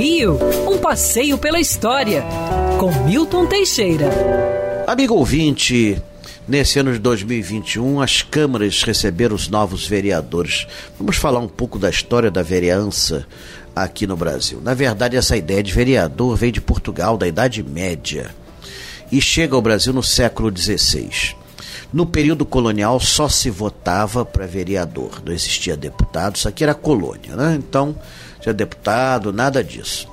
Rio, um passeio pela história, com Milton Teixeira. Amigo ouvinte, nesse ano de 2021 as câmaras receberam os novos vereadores. Vamos falar um pouco da história da vereança aqui no Brasil. Na verdade, essa ideia de vereador vem de Portugal, da Idade Média, e chega ao Brasil no século XVI. No período colonial só se votava para vereador, não existia deputado, isso aqui era colônia, né? Então, tinha deputado, nada disso.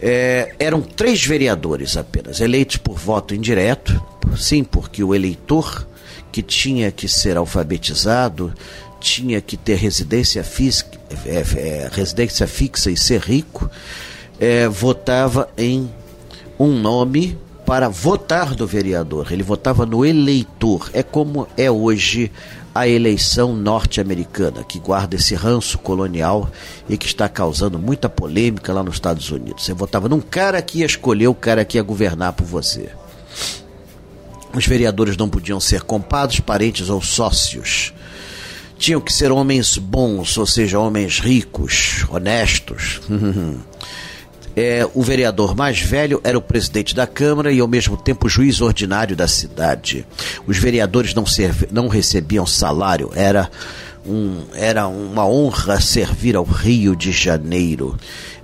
É, eram três vereadores apenas, eleitos por voto indireto, sim, porque o eleitor que tinha que ser alfabetizado tinha que ter residência, física, é, é, residência fixa e ser rico, é, votava em um nome para votar do vereador. Ele votava no eleitor. É como é hoje a eleição norte-americana, que guarda esse ranço colonial e que está causando muita polêmica lá nos Estados Unidos. Você votava num cara que ia escolher o cara que ia governar por você. Os vereadores não podiam ser compadres, parentes ou sócios. Tinham que ser homens bons, ou seja, homens ricos, honestos. é, o vereador mais velho era o presidente da Câmara e, ao mesmo tempo, juiz ordinário da cidade. Os vereadores não, não recebiam salário, era, um, era uma honra servir ao Rio de Janeiro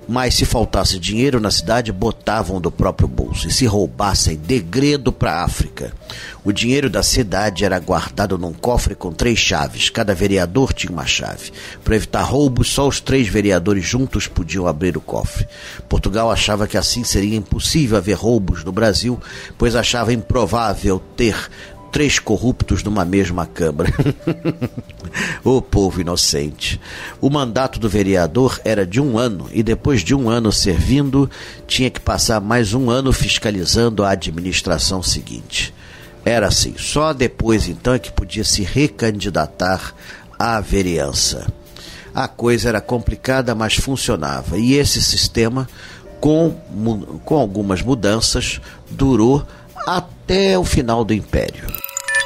mas se faltasse dinheiro na cidade, botavam do próprio bolso. E se roubassem, degredo para a África. O dinheiro da cidade era guardado num cofre com três chaves. Cada vereador tinha uma chave. Para evitar roubos, só os três vereadores juntos podiam abrir o cofre. Portugal achava que assim seria impossível haver roubos no Brasil, pois achava improvável ter três corruptos numa mesma Câmara. o povo inocente. O mandato do vereador era de um ano e depois de um ano servindo, tinha que passar mais um ano fiscalizando a administração seguinte. Era assim, só depois então é que podia se recandidatar à vereança. A coisa era complicada, mas funcionava. E esse sistema, com, com algumas mudanças, durou até o final do Império.